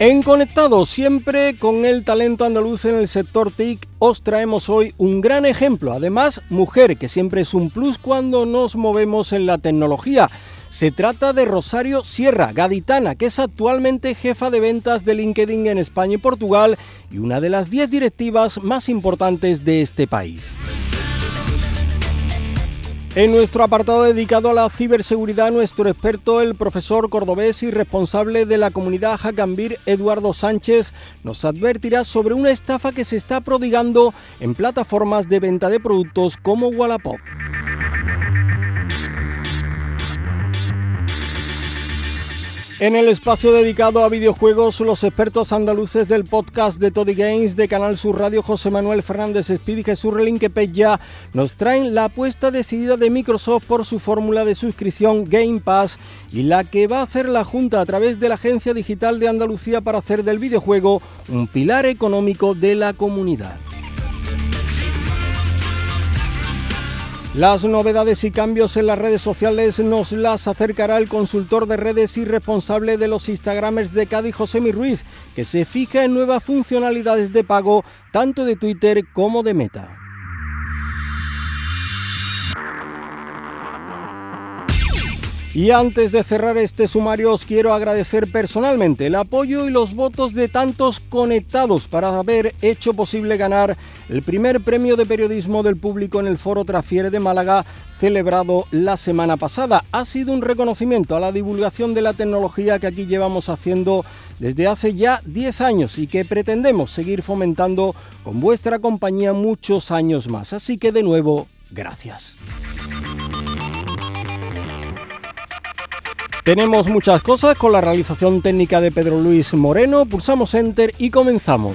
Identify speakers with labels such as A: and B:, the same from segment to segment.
A: En Conectados, siempre con el talento andaluz en el sector TIC, os traemos hoy un gran ejemplo. Además, mujer, que siempre es un plus cuando nos movemos en la tecnología. Se trata de Rosario Sierra, gaditana, que es actualmente jefa de ventas de LinkedIn en España y Portugal y una de las 10 directivas más importantes de este país. En nuestro apartado dedicado a la ciberseguridad, nuestro experto, el profesor cordobés y responsable de la comunidad Hackambir, Eduardo Sánchez, nos advertirá sobre una estafa que se está prodigando en plataformas de venta de productos como Wallapop. En el espacio dedicado a videojuegos, los expertos andaluces del podcast de Toddy Games de Canal Sur Radio, José Manuel Fernández Speed y Jesús Relinque ya nos traen la apuesta decidida de Microsoft por su fórmula de suscripción Game Pass y la que va a hacer la Junta a través de la Agencia Digital de Andalucía para hacer del videojuego un pilar económico de la comunidad. Las novedades y cambios en las redes sociales nos las acercará el consultor de redes y responsable de los Instagramers de Cádiz, José Ruiz, que se fija en nuevas funcionalidades de pago tanto de Twitter como de Meta. Y antes de cerrar este sumario os quiero agradecer personalmente el apoyo y los votos de tantos conectados para haber hecho posible ganar el primer premio de periodismo del público en el Foro Trafiere de Málaga celebrado la semana pasada. Ha sido un reconocimiento a la divulgación de la tecnología que aquí llevamos haciendo desde hace ya 10 años y que pretendemos seguir fomentando con vuestra compañía muchos años más. Así que de nuevo, gracias. Tenemos muchas cosas con la realización técnica de Pedro Luis Moreno. Pulsamos Enter y comenzamos.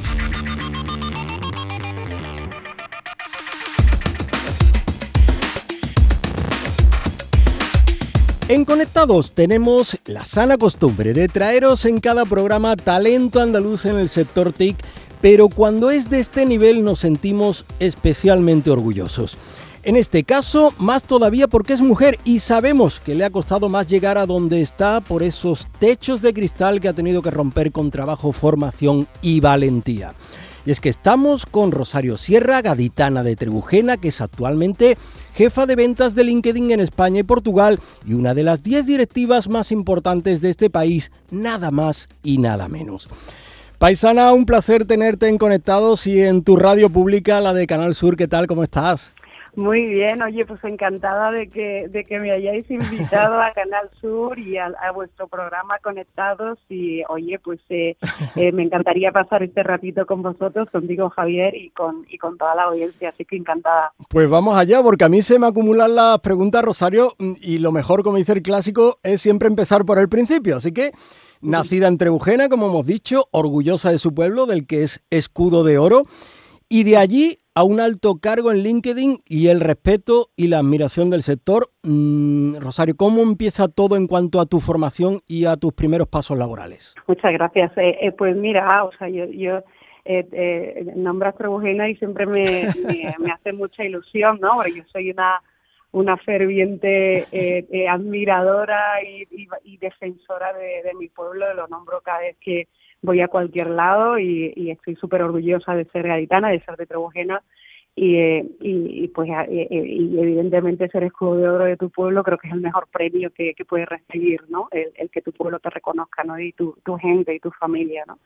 A: En Conectados tenemos la sana costumbre de traeros en cada programa talento andaluz en el sector TIC, pero cuando es de este nivel nos sentimos especialmente orgullosos. En este caso, más todavía porque es mujer y sabemos que le ha costado más llegar a donde está por esos techos de cristal que ha tenido que romper con trabajo, formación y valentía. Y es que estamos con Rosario Sierra, gaditana de Trebujena, que es actualmente jefa de ventas de LinkedIn en España y Portugal y una de las 10 directivas más importantes de este país, nada más y nada menos. Paisana, un placer tenerte en Conectados y en tu radio pública, la de Canal Sur. ¿Qué tal? ¿Cómo estás?
B: Muy bien, oye, pues encantada de que, de que me hayáis invitado a Canal Sur y a, vuestro programa Conectados. Y, oye, pues eh, eh, me encantaría pasar este ratito con vosotros, contigo Javier y con, y con toda la audiencia, así que encantada.
A: Pues vamos allá, porque a mí se me acumulan las preguntas, Rosario, y lo mejor, como dice el clásico, es siempre empezar por el principio, así que... Nacida en Trebujena, como hemos dicho, orgullosa de su pueblo, del que es escudo de oro, y de allí a un alto cargo en LinkedIn y el respeto y la admiración del sector. Mm, Rosario, ¿cómo empieza todo en cuanto a tu formación y a tus primeros pasos laborales?
B: Muchas gracias. Eh, eh, pues mira, o sea, yo, yo eh, eh nombras Trebujena y siempre me, me, hace mucha ilusión, ¿no? Porque yo soy una una ferviente admiradora y, y, defensora de, de, mi pueblo, lo nombro cada vez que, voy a cualquier lado y, estoy súper orgullosa de ser gaditana, de ser de y, eh, y, pues eh, eh, y evidentemente ser escudo de oro de tu pueblo creo que es el mejor premio que, que puedes recibir, ¿no? El, que tu pueblo te reconozca, ¿no? Y tu, tu gente y tu familia, ¿no?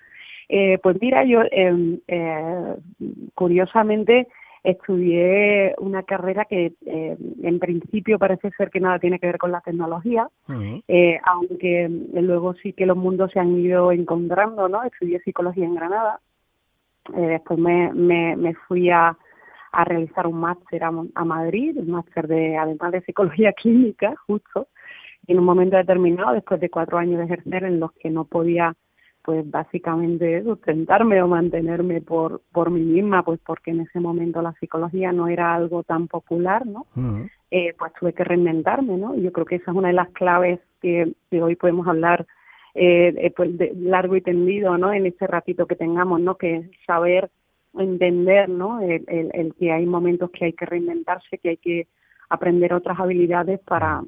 B: Eh, pues mira, yo em, eh, curiosamente estudié una carrera que eh, en principio parece ser que nada tiene que ver con la tecnología, eh, aunque luego sí que los mundos se han ido encontrando, ¿no? Estudié psicología en Granada, eh, después me, me, me fui a, a realizar un máster a, a Madrid, un máster de además de psicología clínica, justo, en un momento determinado, después de cuatro años de ejercer en los que no podía pues básicamente sustentarme o mantenerme por, por mí misma, pues porque en ese momento la psicología no era algo tan popular, ¿no? eh, pues tuve que reinventarme, ¿no? Y yo creo que esa es una de las claves que, hoy podemos hablar eh, eh, pues de largo y tendido, ¿no? En este ratito que tengamos, ¿no? Que es saber entender, ¿no? El, el, que hay momentos que hay que reinventarse, que hay que aprender otras habilidades para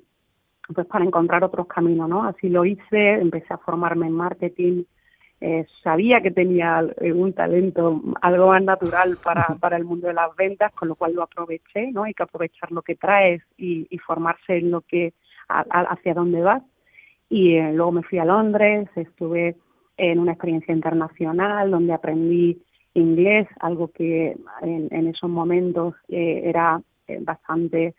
B: pues para encontrar otros caminos, ¿no? Así lo hice, empecé a formarme en marketing, eh, sabía que tenía eh, un talento algo más natural para, para el mundo de las ventas, con lo cual lo aproveché, ¿no? Hay que aprovechar lo que traes y, y formarse en lo que, hacia dónde vas. Y eh, luego me fui a Londres, estuve en una experiencia internacional donde aprendí inglés, algo que en, en esos momentos era bastante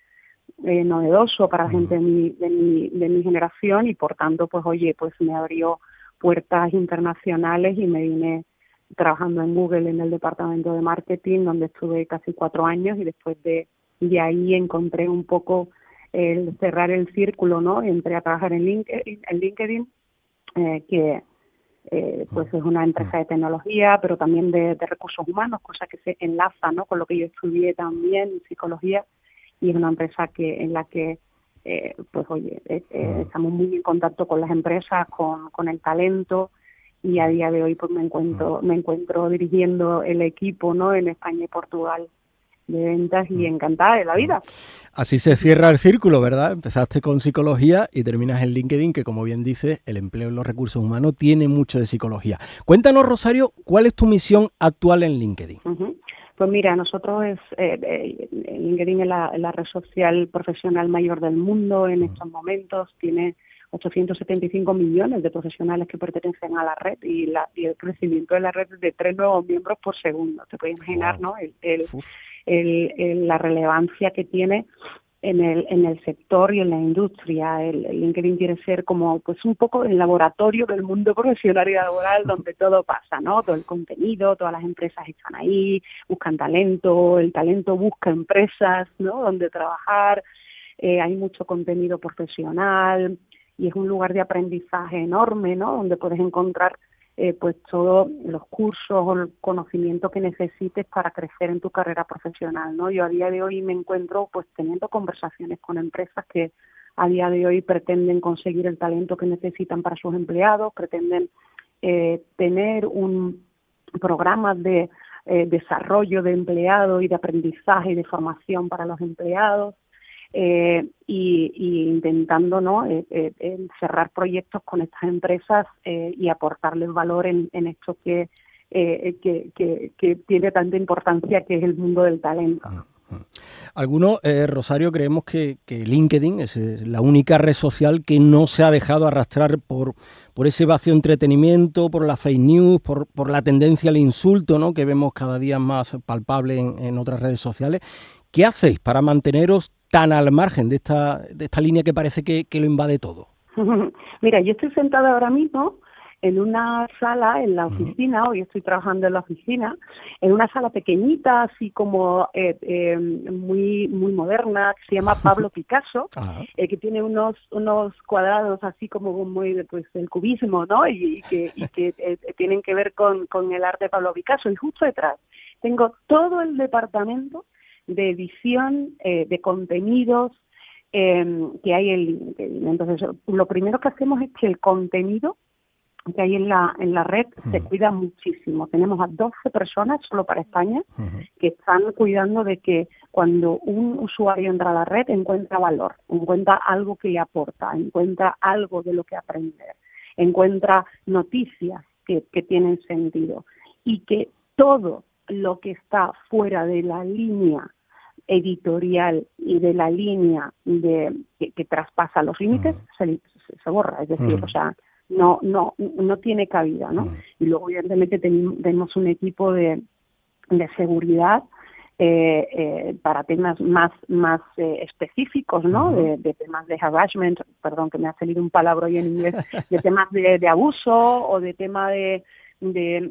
B: novedoso para la gente de mi, de mi, de mi generación y por tanto, pues oye, pues me abrió puertas internacionales y me vine trabajando en Google en el departamento de marketing donde estuve casi cuatro años y después de, de ahí encontré un poco el cerrar el círculo, ¿no? Entré a trabajar en LinkedIn, en LinkedIn eh, que eh, pues es una empresa de tecnología, pero también de, recursos humanos, cosa que se enlaza, ¿no? Con lo que yo estudié también en psicología y es una empresa que en la que eh, pues oye, eh, eh, estamos muy en contacto con las empresas, con, con el talento y a día de hoy pues me encuentro me encuentro dirigiendo el equipo no en España y Portugal de ventas y encantada de la vida.
A: Así se cierra el círculo, ¿verdad? Empezaste con psicología y terminas en LinkedIn, que como bien dices, el empleo en los recursos humanos tiene mucho de psicología. Cuéntanos, Rosario, ¿cuál es tu misión actual en LinkedIn?
B: Pues mira, nosotros es, eh, eh, LinkedIn es la, red social profesional mayor del mundo en estos momentos, tiene 875 millones de profesionales que pertenecen a la red y, la, y el crecimiento de la red es de tres nuevos miembros por segundo. Te puedes imaginar, ¿no? el, el, la relevancia que tiene en el, en el sector y en la industria. El, LinkedIn quiere ser como pues un poco el laboratorio del mundo profesional y laboral donde todo pasa, ¿no? Todo el contenido, todas las empresas están ahí, buscan talento, el talento busca empresas, ¿no? Donde trabajar, eh, hay mucho contenido profesional y es un lugar de aprendizaje enorme, ¿no? Donde puedes encontrar eh, pues todos los cursos o el conocimiento que necesites para crecer en tu carrera profesional, ¿no? Yo a día de hoy me encuentro pues teniendo conversaciones con empresas que a día de hoy pretenden conseguir el talento que necesitan para sus empleados, pretenden eh, tener un programa de eh, desarrollo de empleados y de aprendizaje y de formación para los empleados, eh, y, intentando no eh, eh, cerrar proyectos con estas empresas y aportarles valor en, esto que, que, tiene tanta importancia que es el mundo del talento.
A: Algunos, Rosario, creemos que, LinkedIn es la única red social que no se ha dejado arrastrar por, por ese vacío entretenimiento, por la fake news, por, por la tendencia al insulto, ¿no? que vemos cada día más palpable en, en otras redes sociales. ¿Qué hacéis para manteneros tan al margen de esta, de esta línea que parece que, que lo invade todo?
B: Mira, yo estoy sentada ahora mismo en una sala en la oficina, hoy estoy trabajando en la oficina, en una sala pequeñita, así como eh, eh, muy muy moderna, que se llama Pablo Picasso, eh, que tiene unos unos cuadrados así como muy pues el cubismo, ¿no? Y, que, y que tienen que ver con, con el arte de Pablo Picasso. Y justo detrás tengo todo el departamento de edición eh, de contenidos eh, que hay en LinkedIn. Entonces, lo primero que hacemos es que el contenido que hay en la, en la red se cuida muchísimo. Tenemos a 12 personas solo para España que están cuidando de que cuando un usuario entra a la red encuentra valor, encuentra algo que le aporta, encuentra algo de lo que aprender, encuentra noticias que, que tienen sentido y que todo lo que está fuera de la línea editorial y de la línea de que, traspasa los límites se, se, borra es decir o sea no no no tiene cabida no y luego evidentemente tenemos un equipo de de seguridad eh, eh, para temas más más eh, específicos no de, temas de harassment perdón que me ha salido un palabra hoy en inglés de temas de, de abuso o de tema de de,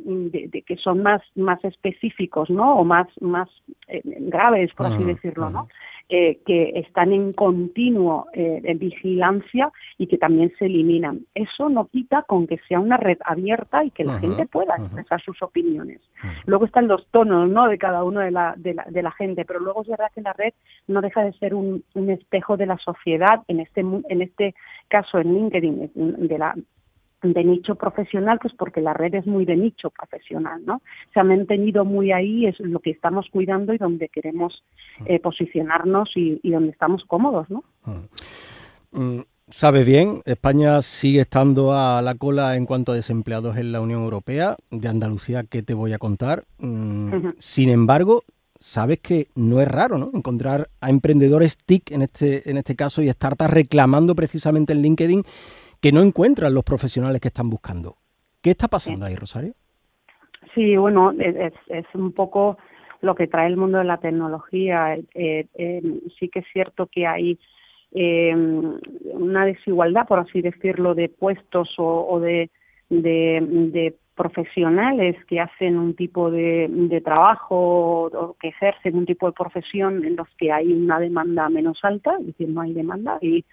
B: de, que son más más específicos no o más más eh, graves por así decirlo no eh, que están en continuo eh, vigilancia y que también se eliminan. Eso no quita con que sea una red abierta y que la gente pueda expresar sus opiniones. Luego están los tonos ¿no? de cada uno de la, de, la, de la gente, pero luego es verdad que la red no deja de ser un, un espejo de la sociedad, en este, en este caso en LinkedIn, de la de nicho profesional, pues porque la red es muy de nicho profesional, ¿no? Se han mantenido muy ahí, es lo que estamos cuidando y donde queremos eh, posicionarnos y, donde estamos cómodos, ¿no?
A: Mm, Sabes bien, España sigue estando a la cola en cuanto a desempleados en la Unión Europea. De Andalucía, ¿qué te voy a contar? Mm, sin embargo, sabes que no es raro, ¿no? Encontrar a emprendedores TIC en este, en este caso y startups reclamando precisamente en LinkedIn que no encuentran los profesionales que están buscando. ¿Qué está pasando ahí, Rosario?
B: Sí, bueno, es, es un poco lo que trae el mundo de la tecnología. Eh, eh, sí que es cierto que hay eh, una desigualdad, por así decirlo, de puestos o, de, de, profesionales que hacen un tipo de, de trabajo o que ejercen un tipo de profesión en los que hay una demanda menos alta, es decir, no hay demanda y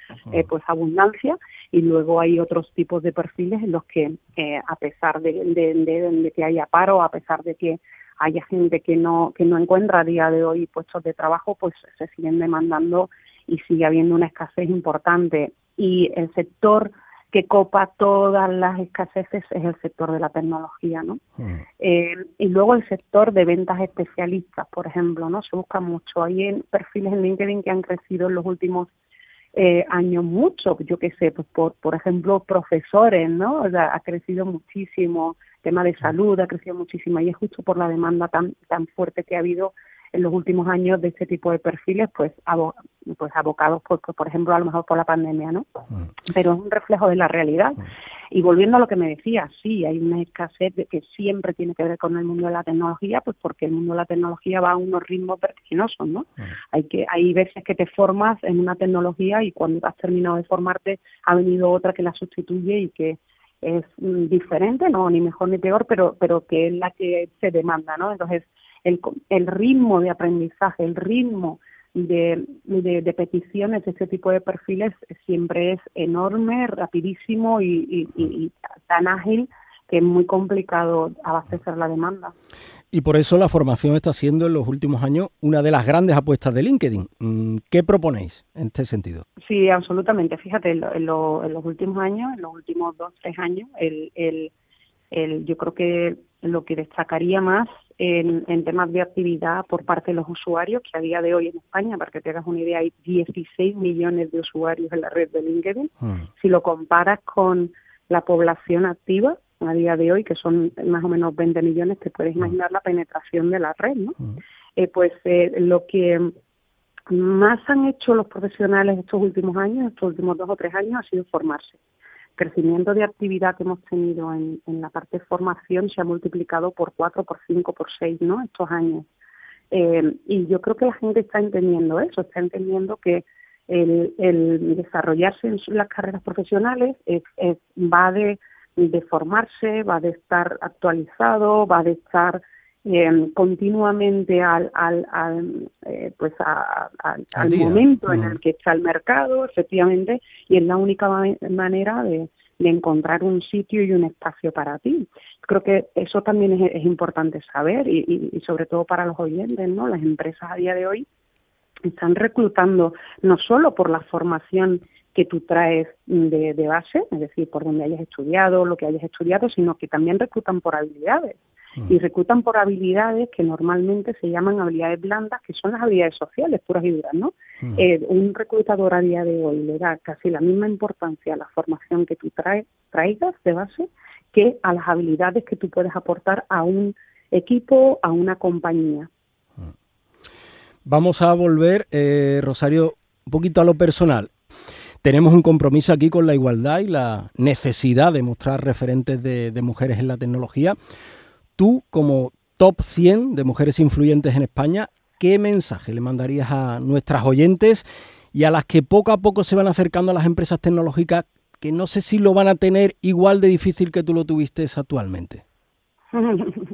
B: pues abundancia y luego hay otros tipos de perfiles en los que eh, a pesar de, de, que haya paro, a pesar de que haya gente que no que no encuentra a día de hoy puestos de trabajo, pues se siguen demandando y sigue habiendo una escasez importante. Y el sector que copa todas las escaseces es el sector de la tecnología, ¿no? Mm. Eh, y luego el sector de ventas especialistas, por ejemplo, ¿no? Se busca mucho. Hay perfiles en LinkedIn que han crecido en los últimos eh, años mucho, yo qué sé, pues por, por ejemplo, profesores, ¿no? O sea, ha crecido muchísimo, tema de salud ha crecido muchísimo y es justo por la demanda tan, tan fuerte que ha habido en los últimos años de este tipo de perfiles, pues, pues abocados, por, por ejemplo, a lo mejor por la pandemia, ¿no? Mm. Pero es un reflejo de la realidad. Mm. Y volviendo a lo que me decía, sí, hay una escasez de que siempre tiene que ver con el mundo de la tecnología, pues porque el mundo de la tecnología va a unos ritmos vertiginosos, ¿no? Mm. Hay que hay veces que te formas en una tecnología y cuando has terminado de formarte ha venido otra que la sustituye y que es diferente, no ni mejor ni peor, pero pero que es la que se demanda, ¿no? Entonces el, el ritmo de aprendizaje, el ritmo de, de, peticiones de este tipo de perfiles siempre es enorme, rapidísimo y, tan ágil que es muy complicado abastecer la demanda.
A: Y por eso la formación está siendo en los últimos años una de las grandes apuestas de LinkedIn. Mm, ¿Qué proponéis en este sentido?
B: Sí, absolutamente. Fíjate, en, en los últimos años, en los últimos dos, tres años, el, el, el, yo creo que lo que destacaría más en, temas de actividad por parte de los usuarios, que a día de hoy en España, para que te hagas una idea, hay 16 millones de usuarios en la red de LinkedIn. Hmm. Si lo comparas con la población activa a día de hoy, que son más o menos 20 millones, te puedes hmm. imaginar la penetración de la red, ¿no? Hmm. Eh, pues eh, lo que más han hecho los profesionales estos últimos años, estos últimos dos o tres años, ha sido formarse crecimiento de actividad que hemos tenido en, en la parte de formación se ha multiplicado por cuatro, por cinco, por seis, ¿no? Estos años. Eh, y yo creo que la gente está entendiendo eso, está entendiendo que el, el desarrollarse en las carreras profesionales es, va de, de formarse, va de estar actualizado, va de estar eh, continuamente al, al, al eh, pues al momento en el que está el mercado, efectivamente, y es la única manera de, de, encontrar un sitio y un espacio para ti. Creo que eso también es, es importante saber y, y, sobre todo para los oyentes, ¿no? Las empresas a día de hoy están reclutando no solo por la formación que tú traes de, de base, es decir, por donde hayas estudiado, lo que hayas estudiado, sino que también reclutan por habilidades y reclutan por habilidades que normalmente se llaman habilidades blandas, que son las habilidades sociales puras y duras, ¿no? Eh, un reclutador a día de hoy le da casi la misma importancia a la formación que tú traes, traigas de base que a las habilidades que tú puedes aportar a un equipo, a una compañía.
A: Vamos a volver, eh, Rosario, un poquito a lo personal. Tenemos un compromiso aquí con la igualdad y la necesidad de mostrar referentes de, de mujeres en la tecnología tú como top 100 de mujeres influyentes en España, ¿qué mensaje le mandarías a nuestras oyentes y a las que poco a poco se van acercando a las empresas tecnológicas que no sé si lo van a tener igual de difícil que tú lo tuviste actualmente?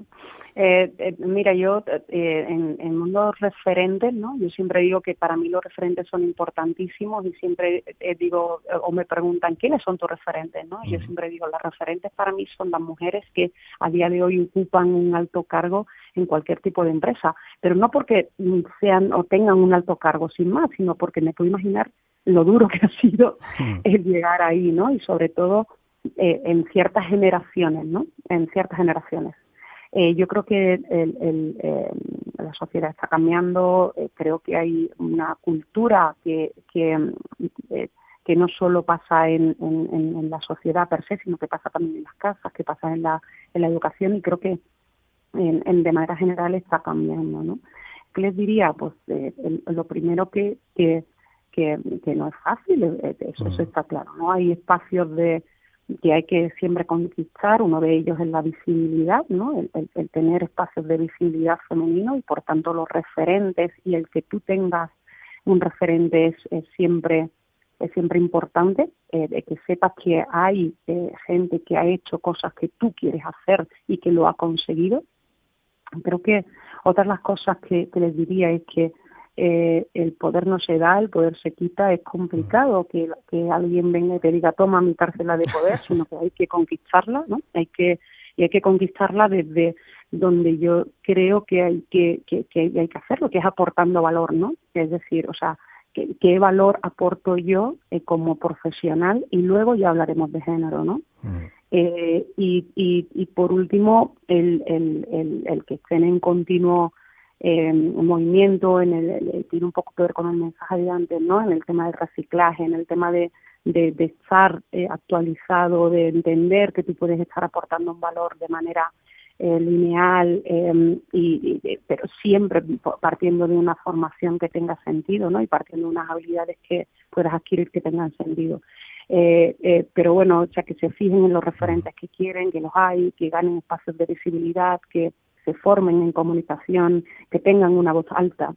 B: Eh, eh, mira, yo eh, en, en mundo referentes, ¿no? Yo siempre digo que para mí los referentes son importantísimos y siempre eh, digo o me preguntan quiénes son tus referentes, ¿no? Yo siempre digo las referentes para mí son las mujeres que a día de hoy ocupan un alto cargo en cualquier tipo de empresa, pero no porque sean o tengan un alto cargo sin más, sino porque me puedo imaginar lo duro que ha sido el llegar ahí, ¿no? Y sobre todo eh, en ciertas generaciones, ¿no? En ciertas generaciones. Eh, yo creo que el, el, eh, la sociedad está cambiando, eh, creo que hay una cultura que, que, eh, que no solo pasa en, en, en, la sociedad per se, sino que pasa también en las casas, que pasa en la, en la educación y creo que en, en de manera general está cambiando. ¿no? ¿Qué les diría? Pues eh, el, lo primero que, que, que, que no es fácil, eso, eso está claro. no Hay espacios de que hay que siempre conquistar, uno de ellos es la visibilidad, ¿no? El, el, tener espacios de visibilidad femenino y por tanto los referentes y el que tú tengas un referente es, es siempre es siempre importante eh, de que sepas que hay eh, gente que ha hecho cosas que tú quieres hacer y que lo ha conseguido. Creo que otra de las cosas que, que les diría es que eh, el poder no se da, el poder se quita, es complicado que, que alguien venga y te diga toma mi parcela de poder, sino que hay que conquistarla, ¿no? Hay que y hay que conquistarla desde donde yo creo que hay que, que, que hay que hacerlo, que es aportando valor, ¿no? Es decir, o sea, ¿qué, qué valor aporto yo eh, como profesional? Y luego ya hablaremos de género, ¿no? Mm. Eh, y, y, y por último, el, el, el, el que estén en continuo eh, movimiento, en el, el, tiene un poco que ver con el mensaje de antes, ¿no? En el tema del reciclaje, en el tema de, de, de estar eh, actualizado, de entender que tú puedes estar aportando un valor de manera eh, lineal, eh, y, y, pero siempre partiendo de una formación que tenga sentido, ¿no? Y partiendo de unas habilidades que puedas adquirir que tengan sentido. Eh, eh, pero bueno, o sea, que se fijen en los referentes que quieren, que los hay, que ganen espacios de visibilidad, que se formen en comunicación, que tengan una voz alta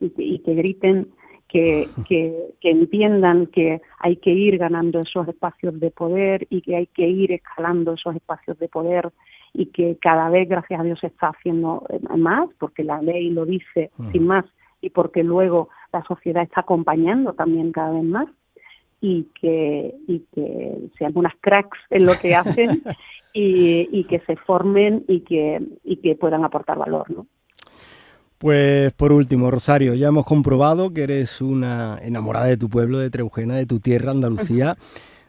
B: y que, y que griten, que, que, que, entiendan que hay que ir ganando esos espacios de poder y que hay que ir escalando esos espacios de poder y que cada vez, gracias a Dios, se está haciendo eh, más, porque la ley lo dice uh -huh. sin más y porque luego la sociedad está acompañando también cada vez más y que, y que sean unas cracks en lo que hacen y, y, que se formen y que, y que puedan aportar valor, ¿no?
A: Pues por último, Rosario, ya hemos comprobado que eres una enamorada de tu pueblo, de Trebujena, de tu tierra, Andalucía.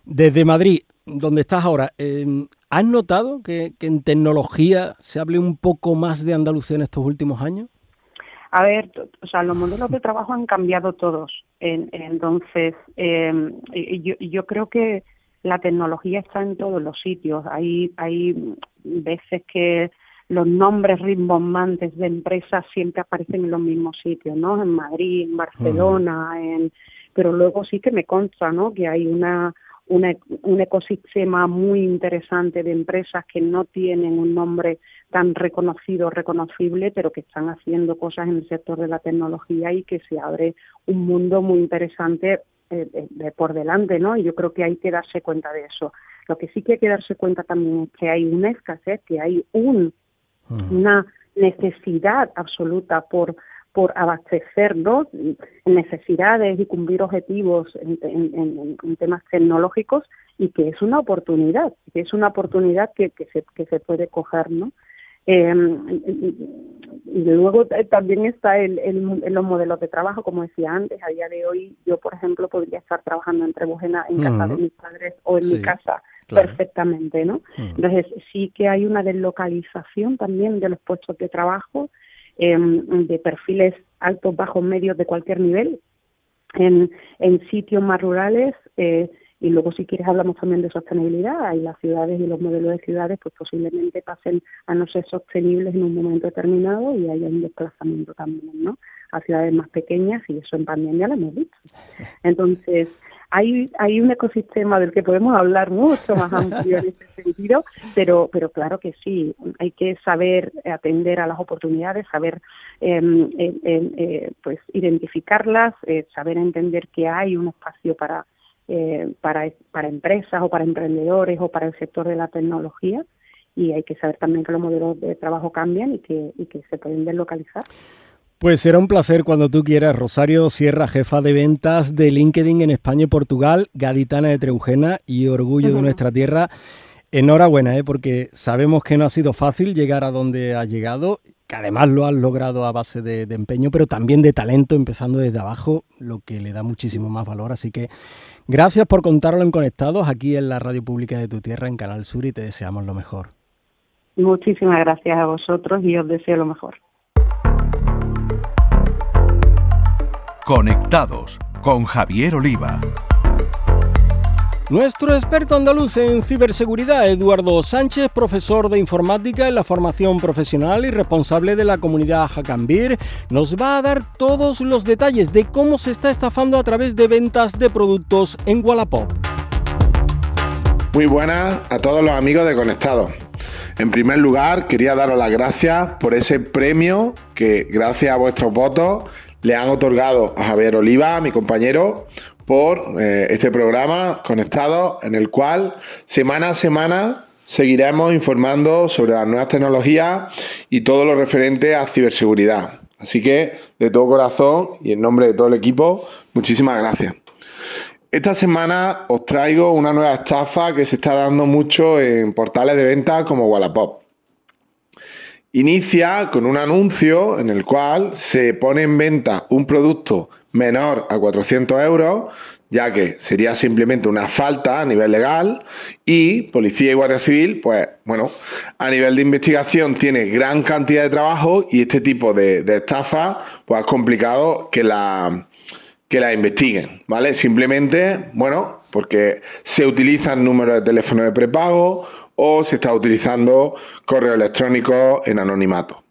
A: Desde Madrid, donde estás ahora, eh, ¿has notado que, que, en tecnología se hable un poco más de Andalucía en estos últimos años?
B: A ver, o sea, los modelos de trabajo han cambiado todos. En, entonces, eh, yo, yo creo que la tecnología está en todos los sitios. Hay, hay veces que los nombres rimbombantes de empresas siempre aparecen en los mismos sitios, ¿no? En Madrid, en Barcelona, en pero luego sí que me consta, ¿no? Que hay una, una un ecosistema muy interesante de empresas que no tienen un nombre tan reconocido, reconocible, pero que están haciendo cosas en el sector de la tecnología y que se abre un mundo muy interesante eh, de, por delante, ¿no? Y yo creo que hay que darse cuenta de eso. Lo que sí que hay que darse cuenta también es que hay una escasez, que hay un una necesidad absoluta por por abastecer ¿no? necesidades y cumplir objetivos en, en, en, en, temas tecnológicos y que es una oportunidad, que es una oportunidad que, que, se, que se puede coger, ¿no? Eh, y luego también está el, el, los modelos de trabajo, como decía antes, a día de hoy yo, por ejemplo, podría estar trabajando en Trebujena en casa uh -huh. de mis padres o en sí. mi casa claro. perfectamente, ¿no? Entonces sí que hay una deslocalización también de los puestos de trabajo, eh, de perfiles altos, bajos, medios de cualquier nivel, en, en sitios más rurales. Eh, y luego si quieres hablamos también de sostenibilidad. Y las ciudades y los modelos de ciudades pues posiblemente pasen a no ser sostenibles en un momento determinado y haya un desplazamiento también no a ciudades más pequeñas y eso en pandemia lo hemos visto entonces hay, hay un ecosistema del que podemos hablar mucho más amplio en ese sentido, pero, pero claro que sí, hay que saber atender a las oportunidades, saber eh, eh, eh, pues identificarlas, eh, saber entender que hay un espacio para, eh, para, para empresas o para emprendedores o para el sector de la tecnología y hay que saber también que los modelos de trabajo cambian y que, y que se pueden deslocalizar.
A: Pues será un placer cuando tú quieras. Rosario Sierra, jefa de ventas de LinkedIn en España y Portugal, gaditana de Treujena y orgullo de nuestra tierra. Enhorabuena, ¿eh? porque sabemos que no ha sido fácil llegar a donde ha llegado, que además lo has logrado a base de, de, empeño, pero también de talento, empezando desde abajo, lo que le da muchísimo más valor. Así que gracias por contarlo en Conectados aquí en la Radio Pública de tu Tierra, en Canal Sur, y te deseamos lo mejor.
B: Muchísimas gracias a vosotros y os deseo lo mejor.
C: Conectados con Javier Oliva.
A: Nuestro experto andaluz en ciberseguridad, Eduardo Sánchez, profesor de informática en la formación profesional y responsable de la comunidad Hackambir, nos va a dar todos los detalles de cómo se está estafando a través de ventas de productos en Wallapop.
D: Muy buenas a todos los amigos de Conectados. En primer lugar, quería daros las gracias por ese premio que, gracias a vuestros votos, le han otorgado a Javier Oliva, mi compañero, por eh, este programa conectado en el cual semana a semana seguiremos informando sobre las nuevas tecnologías y todo lo referente a ciberseguridad. Así que de todo corazón y en nombre de todo el equipo, muchísimas gracias. Esta semana os traigo una nueva estafa que se está dando mucho en portales de venta como Wallapop. Inicia con un anuncio en el cual se pone en venta un producto menor a 400 euros, ya que sería simplemente una falta a nivel legal y Policía y Guardia Civil, pues bueno, a nivel de investigación tiene gran cantidad de trabajo y este tipo de, de estafa pues es complicado que la, que la investiguen, ¿vale? Simplemente, bueno, porque se utilizan números de teléfono de prepago o se está utilizando correo electrónico en anonimato.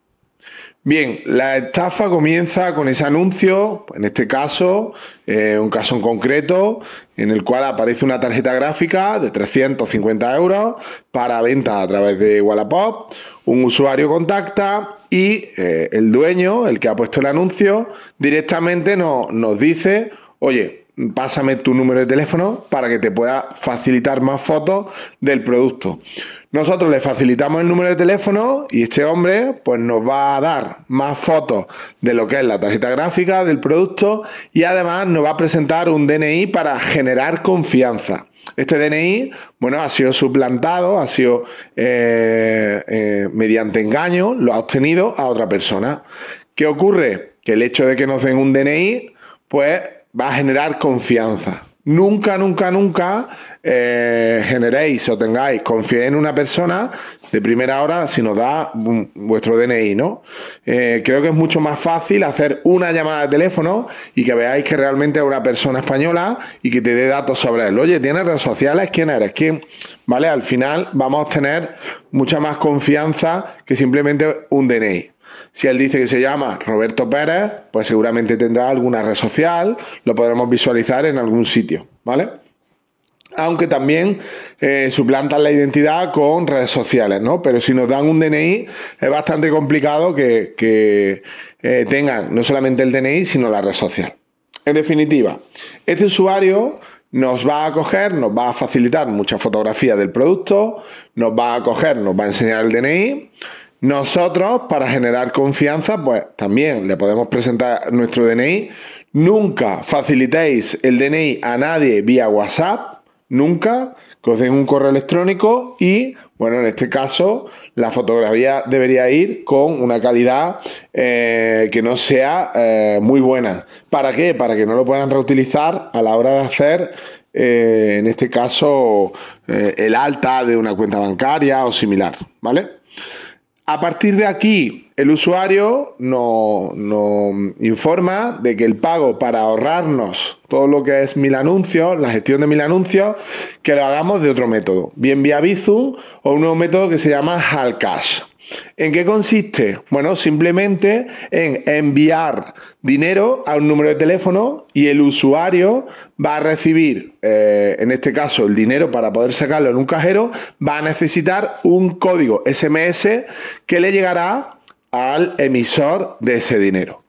D: Bien, la estafa comienza con ese anuncio, en este caso, eh, un caso en concreto, en el cual aparece una tarjeta gráfica de 350 euros para venta a través de Wallapop. Un usuario contacta y eh, el dueño, el que ha puesto el anuncio, directamente nos dice, oye, pásame tu número de teléfono para que te pueda facilitar más fotos del producto. Nosotros le facilitamos el número de teléfono y este hombre pues nos va a dar más fotos de lo que es la tarjeta gráfica del producto y además nos va a presentar un DNI para generar confianza. Este DNI, bueno, ha sido suplantado, ha sido eh, eh, mediante engaño, lo ha obtenido a otra persona. ¿Qué ocurre? Que el hecho de que nos den un DNI, pues va a generar confianza. Nunca, nunca, nunca eh, generéis o tengáis, confiéis en una persona de primera hora si nos da vuestro DNI, ¿no? Eh, creo que es mucho más fácil hacer una llamada de teléfono y que veáis que realmente es una persona española y que te dé datos sobre él. Oye, ¿tienes redes sociales? ¿Quién eres? ¿Quién? ¿Vale? Al final vamos a obtener mucha más confianza que simplemente un DNI. Si él dice que se llama Roberto Pérez, pues seguramente tendrá alguna red social, lo podremos visualizar en algún sitio, ¿vale? Aunque también eh, suplantan la identidad con redes sociales, ¿no? Pero si nos dan un DNI, es bastante complicado que, eh, tengan no solamente el DNI, sino la red social. En definitiva, este usuario nos va a coger, nos va a facilitar mucha fotografía del producto, nos va a coger, nos va a enseñar el DNI, nosotros, para generar confianza, pues también le podemos presentar nuestro DNI. Nunca facilitéis el DNI a nadie vía WhatsApp, nunca, que os den un correo electrónico y, bueno, en este caso, la fotografía debería ir con una calidad eh, que no sea eh, muy buena. ¿Para qué? Para que no lo puedan reutilizar a la hora de hacer eh, en este caso, el alta de una cuenta bancaria o similar, ¿vale? A partir de aquí, el usuario nos, informa de que el pago para ahorrarnos todo lo que es mil anuncios, la gestión de mil anuncios, que lo hagamos de otro método, bien vía Bizum o un nuevo método que se llama Halcash. ¿En qué consiste? Bueno, simplemente en enviar dinero a un número de teléfono y el usuario va a recibir, eh, en este caso, el dinero para poder sacarlo en un cajero, va a necesitar un código SMS que le llegará al emisor de ese dinero.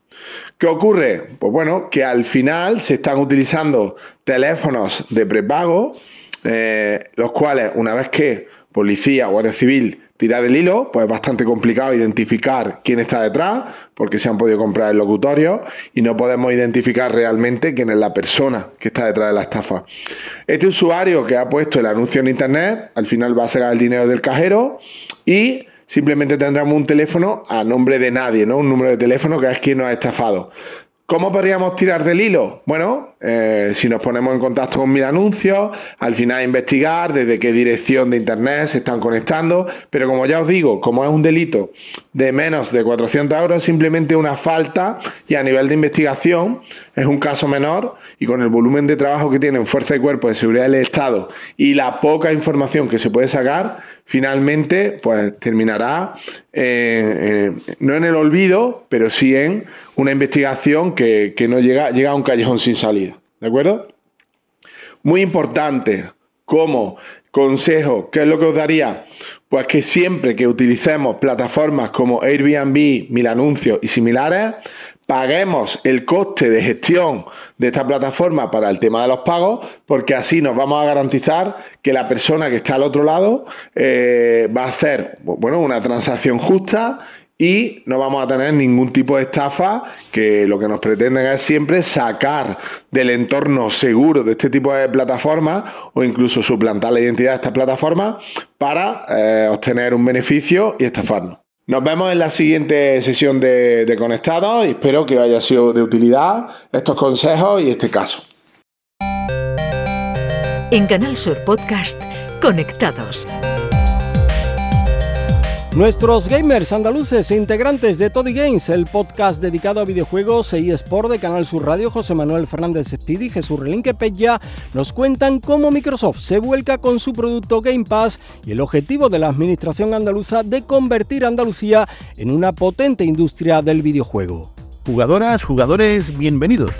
D: ¿Qué ocurre? Pues bueno, que al final se están utilizando teléfonos de prepago, eh, los cuales una vez que policía, guardia civil tira del hilo, pues es bastante complicado identificar quién está detrás, porque se han podido comprar el locutorio y no podemos identificar realmente quién es la persona que está detrás de la estafa. Este usuario que ha puesto el anuncio en internet, al final va a sacar el dinero del cajero y simplemente tendremos un teléfono a nombre de nadie, ¿no? Un número de teléfono que es quien nos ha estafado. ¿Cómo podríamos tirar del hilo? Bueno, eh, si nos ponemos en contacto con mil anuncios, al final investigar desde qué dirección de internet se están conectando, pero como ya os digo, como es un delito de menos de 400 euros, simplemente una falta y a nivel de investigación es un caso menor y con el volumen de trabajo que tienen Fuerza y Cuerpo de Seguridad del Estado y la poca información que se puede sacar, finalmente pues terminará eh, eh, no en el olvido, pero sí en una investigación que, no llega, llega a un callejón sin salida. ¿De acuerdo? Muy importante, como consejo, ¿qué es lo que os daría? Pues que siempre que utilicemos plataformas como Airbnb, Mil Anuncios y similares, paguemos el coste de gestión de esta plataforma para el tema de los pagos, porque así nos vamos a garantizar que la persona que está al otro lado eh, va a hacer bueno, una transacción justa y no vamos a tener ningún tipo de estafa que lo que nos pretenden es siempre sacar del entorno seguro de este tipo de plataformas o incluso suplantar la identidad de estas plataformas para eh, obtener un beneficio y estafarnos. Nos vemos en la siguiente sesión de, Conectados y espero que haya sido de utilidad estos consejos y este caso.
E: En Canal Sur Podcast, Conectados.
A: Nuestros gamers andaluces e integrantes de Toddy Games, el podcast dedicado a videojuegos e eSport de Canal Sur Radio, José Manuel Fernández Speedy y Jesús Relinque Pella, nos cuentan cómo Microsoft se vuelca con su producto Game Pass y el objetivo de la administración andaluza de convertir a Andalucía en una potente industria del videojuego.
F: Jugadoras, jugadores, bienvenidos.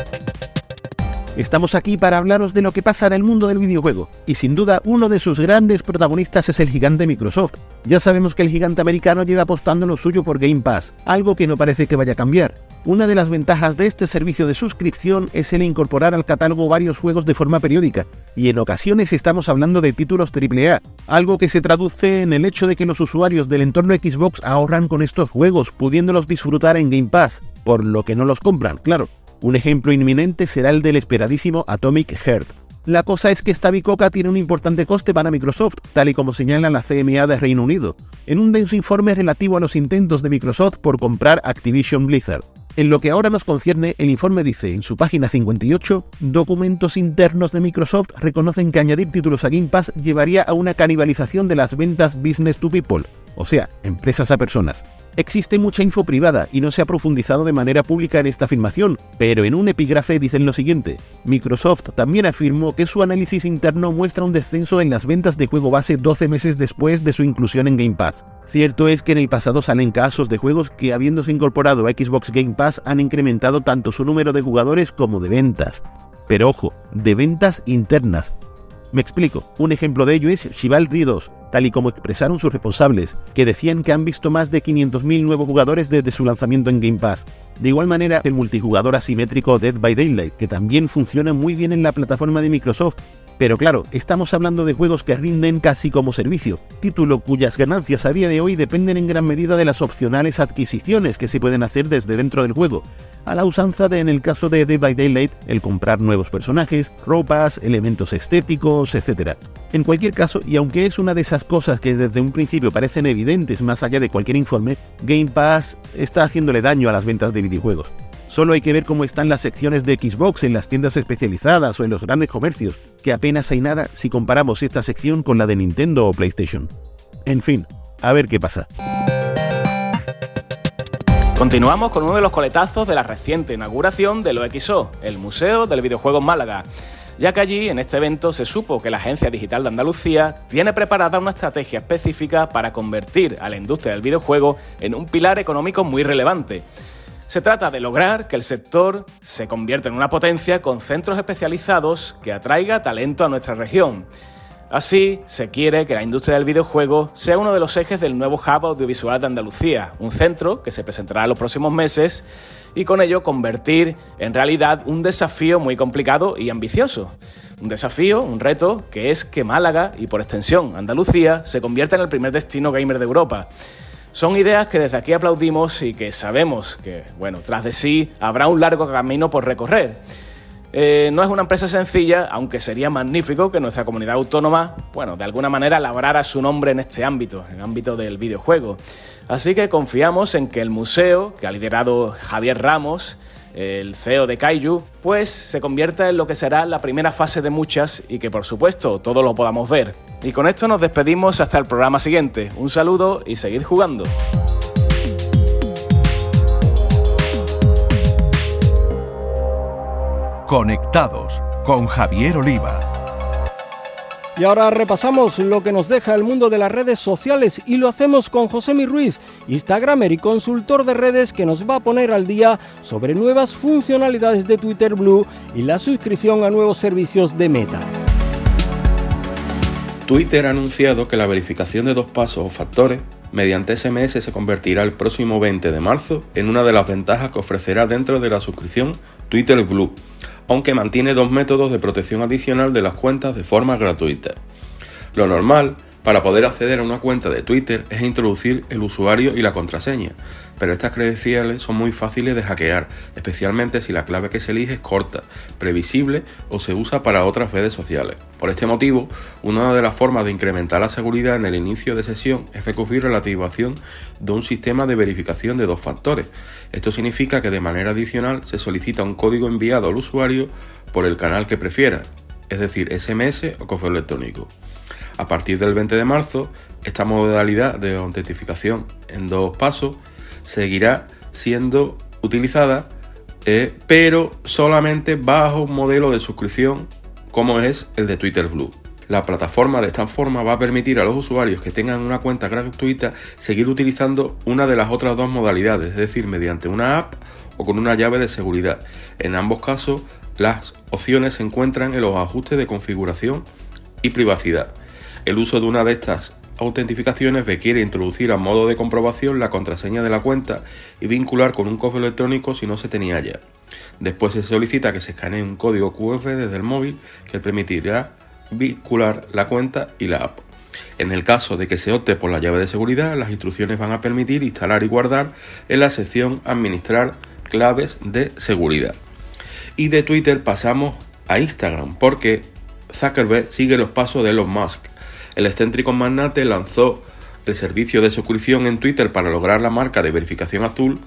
F: Estamos aquí para hablaros de lo que pasa en el mundo del videojuego, y sin duda uno de sus grandes protagonistas es el gigante Microsoft. Ya sabemos que el gigante americano lleva apostando lo suyo por Game Pass, algo que no parece que vaya a cambiar. Una de las ventajas de este servicio de suscripción es el incorporar al catálogo varios juegos de forma periódica, y en ocasiones estamos hablando de títulos AAA, algo que se traduce en el hecho de que los usuarios del entorno Xbox ahorran con estos juegos, pudiéndolos disfrutar en Game Pass, por lo que no los compran, claro. Un ejemplo inminente será el del esperadísimo Atomic Heart. La cosa es que esta bicoca tiene un importante coste para Microsoft, tal y como señala la CMA de Reino Unido, en un denso informe relativo a los intentos de Microsoft por comprar Activision Blizzard. En lo que ahora nos concierne, el informe dice en su página 58, documentos internos de Microsoft reconocen que añadir títulos a Game Pass llevaría a una canibalización de las ventas business to people, o sea, empresas a personas. Existe mucha info privada y no se ha profundizado de manera pública en esta afirmación, pero en un epígrafe dicen lo siguiente. Microsoft también afirmó que su análisis interno muestra un descenso en las ventas de juego base 12 meses después de su inclusión en Game Pass. Cierto es que en el pasado salen casos de juegos que habiéndose incorporado a Xbox Game Pass han incrementado tanto su número de jugadores como de ventas. Pero ojo, de ventas internas, me explico, un ejemplo de ello es Chivalry 2, tal y como expresaron sus responsables, que decían que han visto más de 500.000 nuevos jugadores desde su lanzamiento en Game Pass. De igual manera, el multijugador asimétrico Dead by Daylight, que también funciona muy bien en la plataforma de Microsoft, pero claro, estamos hablando de juegos que rinden casi como servicio, título cuyas ganancias a día de hoy dependen en gran medida de las opcionales adquisiciones que se pueden hacer desde dentro del juego, a la usanza de en el caso de Dead by Daylight el comprar nuevos personajes, ropas, elementos estéticos, etc. En cualquier caso, y aunque es una de esas cosas que desde un principio parecen evidentes más allá de cualquier informe, Game Pass está haciéndole daño a las ventas de videojuegos. Solo hay que ver cómo están las secciones de Xbox en las tiendas especializadas o en los grandes comercios, que apenas hay nada si comparamos esta sección con la de Nintendo o PlayStation. En fin, a ver qué pasa.
G: Continuamos con uno de los coletazos de la reciente inauguración del OXO, el Museo del Videojuego en Málaga ya que allí en este evento se supo que la Agencia Digital de Andalucía tiene preparada una estrategia específica para convertir a la industria del videojuego en un pilar económico muy relevante. Se trata de lograr que el sector se convierta en una potencia con centros especializados que atraiga talento a nuestra región. Así, se quiere que la industria del videojuego sea uno de los ejes del nuevo Hub Audiovisual de Andalucía, un centro que se presentará en los próximos meses y con ello convertir en realidad un desafío muy complicado y ambicioso. Un desafío, un reto, que es que Málaga y por extensión Andalucía se convierta en el primer destino gamer de Europa. Son ideas que desde aquí aplaudimos y que sabemos que, bueno, tras de sí habrá un largo camino por recorrer. Eh, no es una empresa sencilla, aunque sería magnífico que nuestra comunidad autónoma, bueno, de alguna manera labrara su nombre en este ámbito, en el ámbito del videojuego. Así que confiamos en que el museo, que ha liderado Javier Ramos, el CEO de Kaiju, pues se convierta en lo que será la primera fase de muchas y que por supuesto todos lo podamos ver. Y con esto nos despedimos hasta el programa siguiente. Un saludo y seguid jugando.
C: Conectados con Javier Oliva.
A: Y ahora repasamos lo que nos deja el mundo de las redes sociales y lo hacemos con José Ruiz, Instagramer y consultor de redes que nos va a poner al día sobre nuevas funcionalidades de Twitter Blue y la suscripción a nuevos servicios de Meta.
H: Twitter ha anunciado que la verificación de dos pasos o factores mediante SMS se convertirá el próximo 20 de marzo en una de las ventajas que ofrecerá dentro de la suscripción Twitter Blue aunque mantiene dos métodos de protección adicional de las cuentas de forma gratuita. Lo normal para poder acceder a una cuenta de Twitter es introducir el usuario y la contraseña, pero estas credenciales son muy fáciles de hackear, especialmente si la clave que se elige es corta, previsible o se usa para otras redes sociales. Por este motivo, una de las formas de incrementar la seguridad en el inicio de sesión es recurrir a la activación de un sistema de verificación de dos factores. Esto significa que de manera adicional se solicita un código enviado al usuario por el canal que prefiera, es decir, SMS o correo electrónico. A partir del 20 de marzo, esta modalidad de autentificación en dos pasos seguirá siendo utilizada, eh, pero solamente bajo un modelo de suscripción como es el de Twitter Blue. La plataforma de esta forma va a permitir a los usuarios que tengan una cuenta gratuita seguir utilizando una de las otras dos modalidades, es decir, mediante una app o con una llave de seguridad. En ambos casos, las opciones se encuentran en los ajustes de configuración y privacidad. El uso de una de estas autentificaciones requiere introducir a modo de comprobación la contraseña de la cuenta y vincular con un correo electrónico si no se tenía ya. Después se solicita que se escanee un código QR desde el móvil que permitirá vincular la cuenta y la app. En el caso de que se opte por la llave de seguridad, las instrucciones van a permitir instalar y guardar en la sección Administrar claves de seguridad. Y de Twitter pasamos a Instagram porque Zuckerberg sigue los pasos de Elon Musk el excéntrico magnate lanzó el servicio de suscripción en Twitter para lograr la marca de verificación azul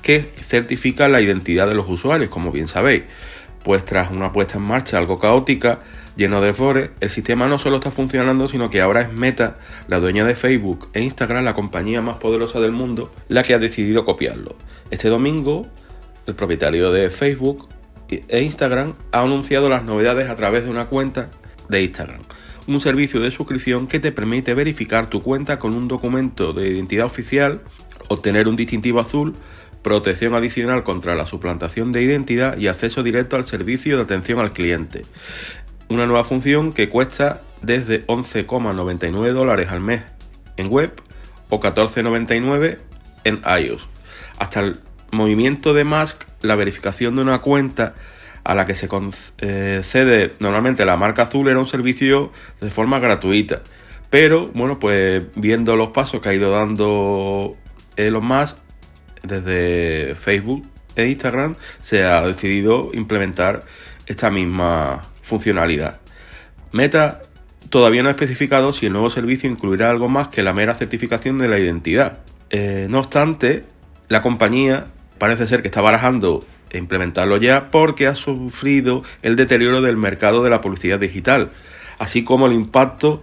H: que certifica la identidad de los usuarios, como bien sabéis. Pues tras una puesta en marcha algo caótica, lleno de errores, el sistema no solo está funcionando, sino que ahora es Meta, la dueña de Facebook e Instagram, la compañía más poderosa del mundo, la que ha decidido copiarlo. Este domingo, el propietario de Facebook e Instagram ha anunciado las novedades a través de una cuenta de Instagram un servicio de suscripción que te permite verificar tu cuenta con un documento de identidad oficial, obtener un distintivo azul, protección adicional contra la suplantación de identidad y acceso directo al servicio de atención al cliente. Una nueva función que cuesta desde 11,99 dólares al mes en web o 14,99 en iOS. Hasta el movimiento de Musk, la verificación de una cuenta a la que se concede normalmente la marca azul era un servicio de forma gratuita. Pero bueno, pues viendo los pasos que ha ido dando Elon Musk desde Facebook e Instagram, se ha decidido implementar esta misma funcionalidad. Meta todavía no ha especificado si el nuevo servicio incluirá algo más que la mera certificación de la identidad. Eh, no obstante, la compañía parece ser que está barajando implementarlo ya porque ha sufrido el deterioro del mercado de la publicidad digital, así como el impacto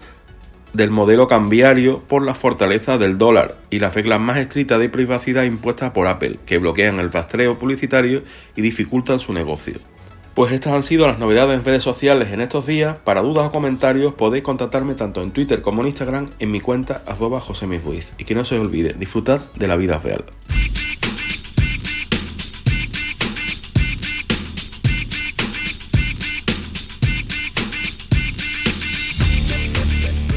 H: del modelo cambiario por la fortaleza del dólar y las reglas más estrictas de privacidad impuestas por Apple, que bloquean el rastreo publicitario y dificultan su negocio. Pues estas han sido las novedades en redes sociales en estos días. Para dudas o comentarios podéis contactarme tanto en Twitter como en Instagram en mi cuenta arroba Y que no se olvide, disfrutad de la vida real.